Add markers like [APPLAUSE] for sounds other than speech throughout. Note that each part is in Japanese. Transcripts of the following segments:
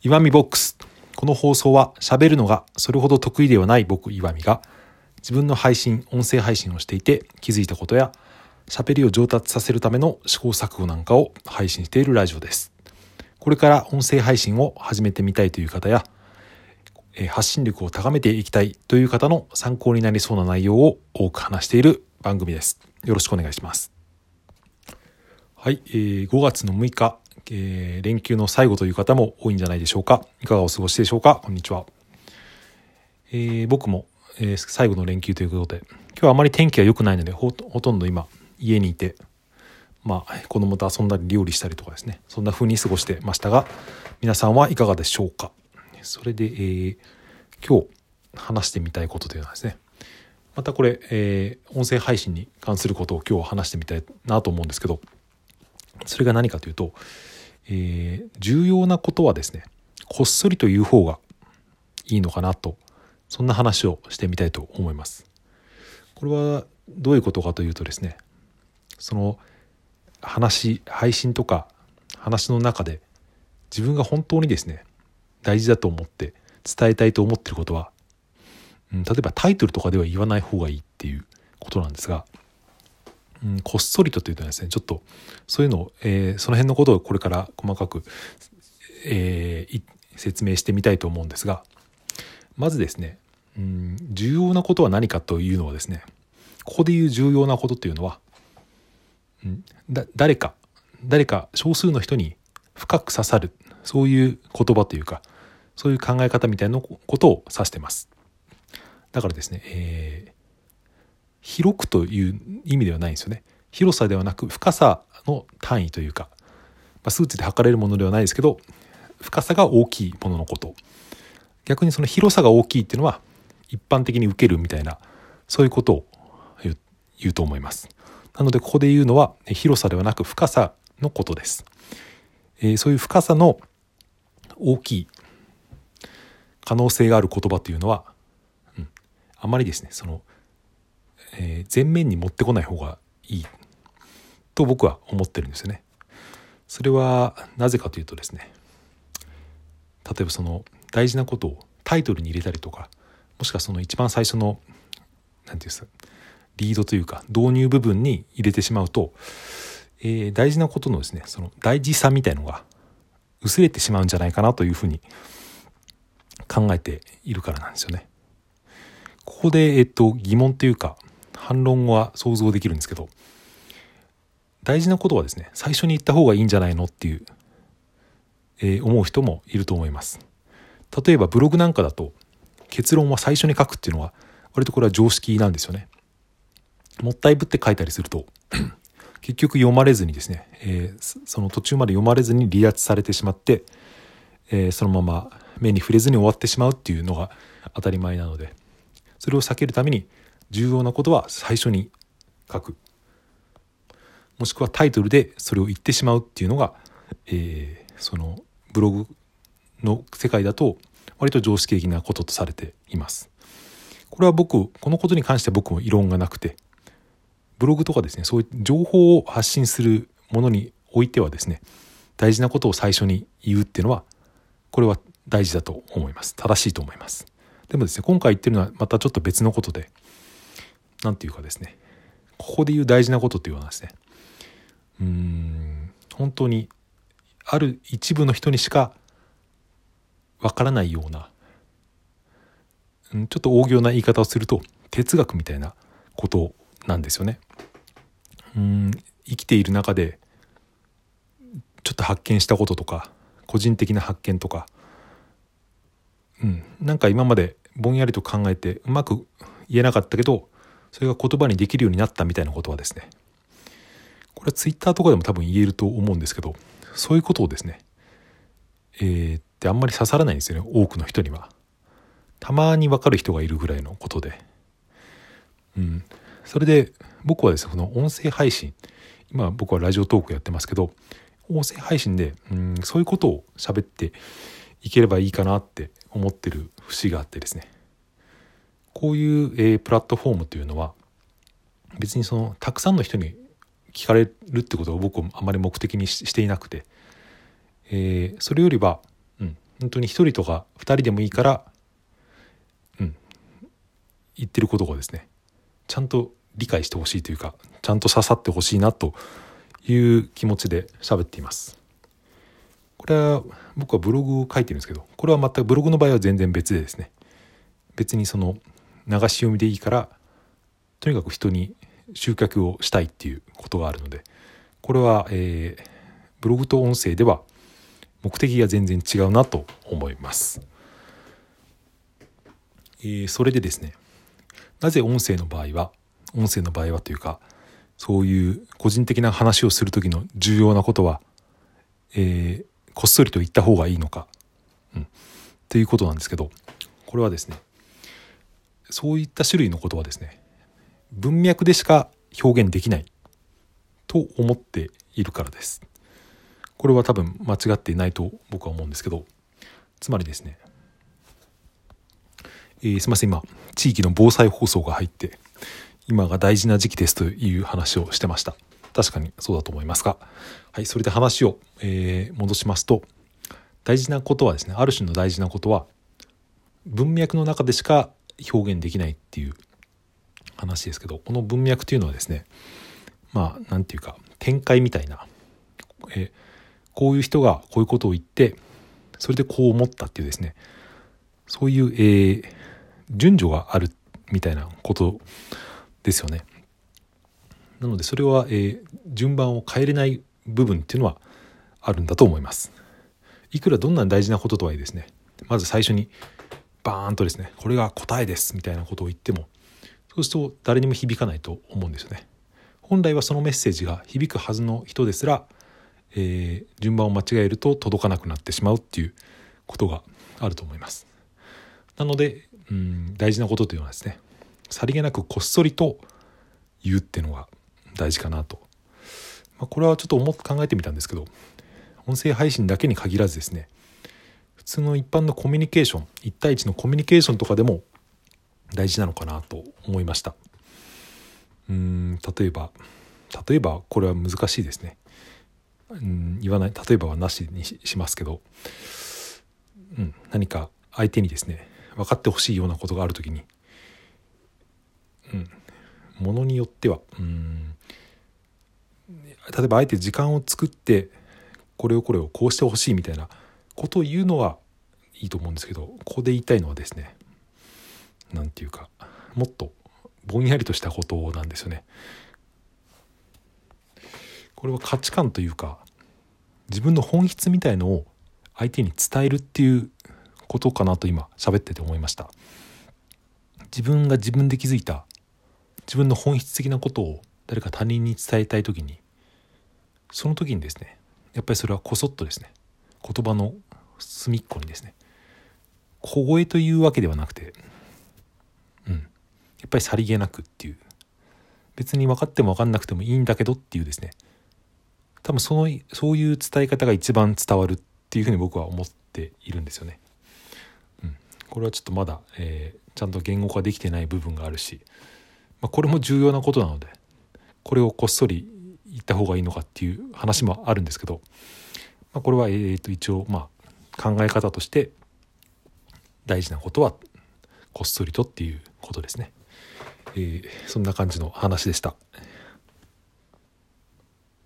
岩見ボックス。この放送は喋るのがそれほど得意ではない僕岩見が自分の配信、音声配信をしていて気づいたことや喋りを上達させるための試行錯誤なんかを配信しているラジオです。これから音声配信を始めてみたいという方や発信力を高めていきたいという方の参考になりそうな内容を多く話している番組です。よろしくお願いします。はい、えー、5月の6日えー、連休の最後という方も多いんじゃないでしょうか。いかがお過ごしでしょうか？こんにちは。えー、僕も、えー、最後の連休ということで、今日はあまり天気が良くないのでほ、ほとんど今、家にいて、まあ、子供と遊んだり料理したりとかですね、そんな風に過ごしてましたが、皆さんはいかがでしょうか？それで、えー、今日話してみたいことというのはですね、またこれ、えー、音声配信に関することを今日話してみたいなと思うんですけど、それが何かというと、えー、重要なことはですねこっそりと言う方がいいのかなとそんな話をしてみたいと思います。これはどういうことかというとですねその話配信とか話の中で自分が本当にですね大事だと思って伝えたいと思ってることは、うん、例えばタイトルとかでは言わない方がいいっていうことなんですがうん、こっそりとというとですねちょっとそういうのを、えー、その辺のことをこれから細かく、えー、説明してみたいと思うんですがまずですね、うん、重要なことは何かというのはですねここで言う重要なことというのは、うん、だ誰か誰か少数の人に深く刺さるそういう言葉というかそういう考え方みたいなことを指してます。だからですね、えー、広くという意味ではないんですよね。広さではなく深さの単位というか、まあ、数値で測れるものではないですけど深さが大きいもののこと。逆にその広さが大きいっていうのは一般的に受けるみたいなそういうことを言うと思います。なのでここで言うのは広さではなく深さのことです、えー、そういう深さの大きい可能性がある言葉というのは、うん、あまりですね。そのえー、前面に持ってこない方がいいと僕は思ってるんですよね。それはなぜかというとですね例えばその大事なことをタイトルに入れたりとかもしくはその一番最初の何て言うんですかリードというか導入部分に入れてしまうと、えー、大事なことのですねその大事さみたいのが薄れてしまうんじゃないかなというふうに考えているからなんですよね。ここで、えっと、疑問というか反論は想像できるんですけど大事なことはですね最初に言った方がいいんじゃないのっていう、えー、思う人もいると思います。例えばブログなんかだと結論は最初に書くっていうのは割とこれは常識なんですよね。もったいぶって書いたりすると [CLEARS THROAT] 結局読まれずにですね、えー、その途中まで読まれずに離脱されてしまって、えー、そのまま目に触れずに終わってしまうっていうのが当たり前なのでそれを避けるために重要なことは最初に書く。もしくはタイトルでそれを言ってしまうっていうのが、えー、そのブログの世界だと割と常識的なこととされています。これは僕このことに関しては僕も異論がなくてブログとかですねそういう情報を発信するものにおいてはですね大事なことを最初に言うっていうのはこれは大事だと思います。正しいと思います。でもですね今回言ってるのはまたちょっと別のことで何て言うかですねここで言う大事なことっていうのはですねうん本当にある一部の人にしかわからないようなちょっと大行な言い方をすると哲学みたいなことなんですよね。うん生きている中でちょっと発見したこととか個人的な発見とか、うん、なんか今までぼんやりと考えてうまく言えなかったけどそれが言葉にできるようになったみたいなことはですねこれはツイッターとかでも多分言えると思うんですけどそういうことをですねえー、ってあんまり刺さらないんですよね多くの人には。たまに分かる人がいるぐらいのことで。うん。それで僕はですねこの音声配信今僕はラジオトークやってますけど音声配信で、うん、そういうことを喋っていければいいかなって思ってる節があってですねこういう、えー、プラットフォームというのは別にそのたくさんの人に聞かれるってことを僕はあまり目的にしていなくて、えー、それよりは、うん、本当に1人とか2人でもいいからうん言ってることがですねちゃんと理解してほしいというかちゃんと刺さってほしいなという気持ちで喋っています。これは僕はブログを書いてるんですけどこれは全くブログの場合は全然別でですね別にその流し読みでいいからとにかく人に集客をしたいっていうことがあるのでこれは、えー、ブログと音声では目的が全然違うなと思います。えー、それでですねなぜ音声の場合は音声の場合はというかそういう個人的な話をする時の重要なことは、えー、こっそりと言った方がいいのか、うん、ということなんですけどこれはですねそういった種類のことはですね文脈でしか表現できないと思っているからです。これは多分間違っていないと僕は思うんですけどつまりですね、えー、すいません今地域の防災放送が入って今が大事な時期ですという話をしてました確かにそうだと思いますがはいそれで話を、えー、戻しますと大事なことはですねある種の大事なことは文脈の中でしか表現できないっていう話ですけどこの文脈というのはですねまあ何て言うか展開みたいな、えこういう人がこういうことを言ってそれでこう思ったっていうですねそういう、えー、順序があるみたいなことですよね。なのでそれは、えー、順番を変えれない部分っていうのはあるんだと思います。いくらどんな大事なこととはいえですねまず最初にバーンとですねこれが答えですみたいなことを言ってもそうすると誰にも響かないと思うんですよね。本来はそのメッセージが響くはずの人ですらえー、順番を間違えると届かなくなってしまうっていうことがあると思います。なので、うん、大事なことというのはですねさりげなくこっそりと言うっていうのが大事かなと。まあ、これはちょっと思考えてみたんですけど音声配信だけに限らずですね通の一般のコミュニケーション1対1のコミュニケーションとかでも大事なのかなと思いました。うん例えば例えばこれは難しいですねうん、言わない例えばはなしにしますけど、うん、何か相手にですね分かってほしいようなことがある時に、うん、ものによっては、うん、例えばあえて時間を作ってこれをこれをこうしてほしいみたいなことを言うのはいいと思うんですけどここで言いたいのはですね何て言うかもっとぼんやりとしたことなんですよね。これは価値観というか自分の本質みたいのを相手に伝えるっていうことかなと今喋ってて思いました自分が自分で気づいた自分の本質的なことを誰か他人に伝えたい時にその時にですねやっぱりそれはこそっとですね言葉の隅っこにですね。小声というわけではなくてうん。やっぱりさりげなくっていう。別に分かっても分かんなくてもいいんだけどっていうですね。多分そのそういう伝え方が一番伝わるっていうふうに僕は思っているんですよね。うん、これはちょっとまだ、えー、ちゃんと言語化できてない部分があるし、まあ、これも重要なことなのでこれをこっそり言った方がいいのかっていう話もあるんですけど、まあ、これは、えー、と一応まあ考え方として大事なことはこっそりとっていうことですね。えー、そんな感じの話でした。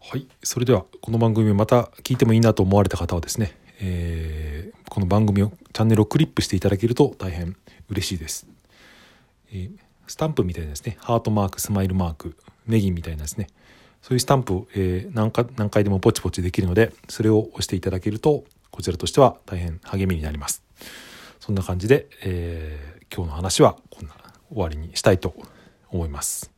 はい。それでは、この番組をまた聞いてもいいなと思われた方はですね、えー、この番組を、チャンネルをクリップしていただけると大変嬉しいです。えー、スタンプみたいなですね、ハートマーク、スマイルマーク、ネギみたいなですね、そういうスタンプを、えー、何か何回でもポチポチできるので、それを押していただけると、こちらとしては大変励みになります。そんな感じで、えー、今日の話はこんな終わりにしたいと思います。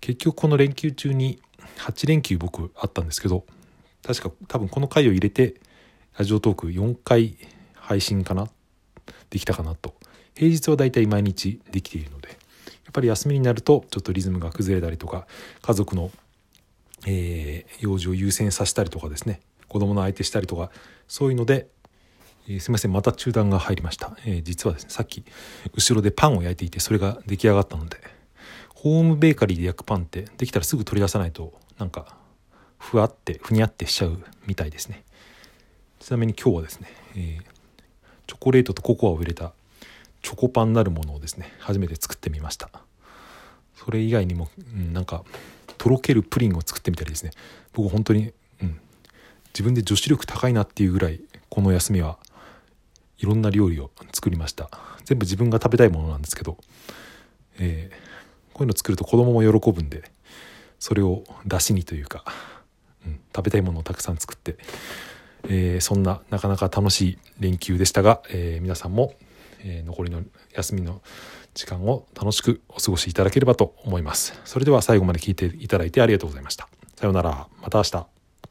結局この連休中に8連休僕あったんですけど確か多分この回を入れてラジオトーク4回配信かな？できたかなと平日はだいたい毎日できているのでやっぱり休みになるとちょっとリズムが崩れたりとか家族の、えー、用事を優先させたりとかですね子供の相手したりとかそういうので、えー、すみませんまた中断が入りました、えー、実はですねさっき後ろでパンを焼いていてそれが出来上がったのでホームベーカリーで焼くパンってできたらすぐ取り出さないとなんかふわってふにゃってしちゃうみたいですね。ちなみに今日はですね、えー、チョコレートとココアを入れたチョコパンなるものをですね初めて作ってみました。それ以外にも、うん、なんかとろけるプリンを作ってみたりですね。僕本当に、自分で女子力高いなっていうぐらいこの休みはいろんな料理を作りました全部自分が食べたいものなんですけど、えー、こういうの作ると子供も喜ぶんでそれを出しにというか、うん、食べたいものをたくさん作って、えー、そんななかなか楽しい連休でしたが、えー、皆さんも、え残りの休みの時間を楽しくお過ごしいただければと思います。それでは最後まで聞いていただいてありがとうございました。さようなら。また明日。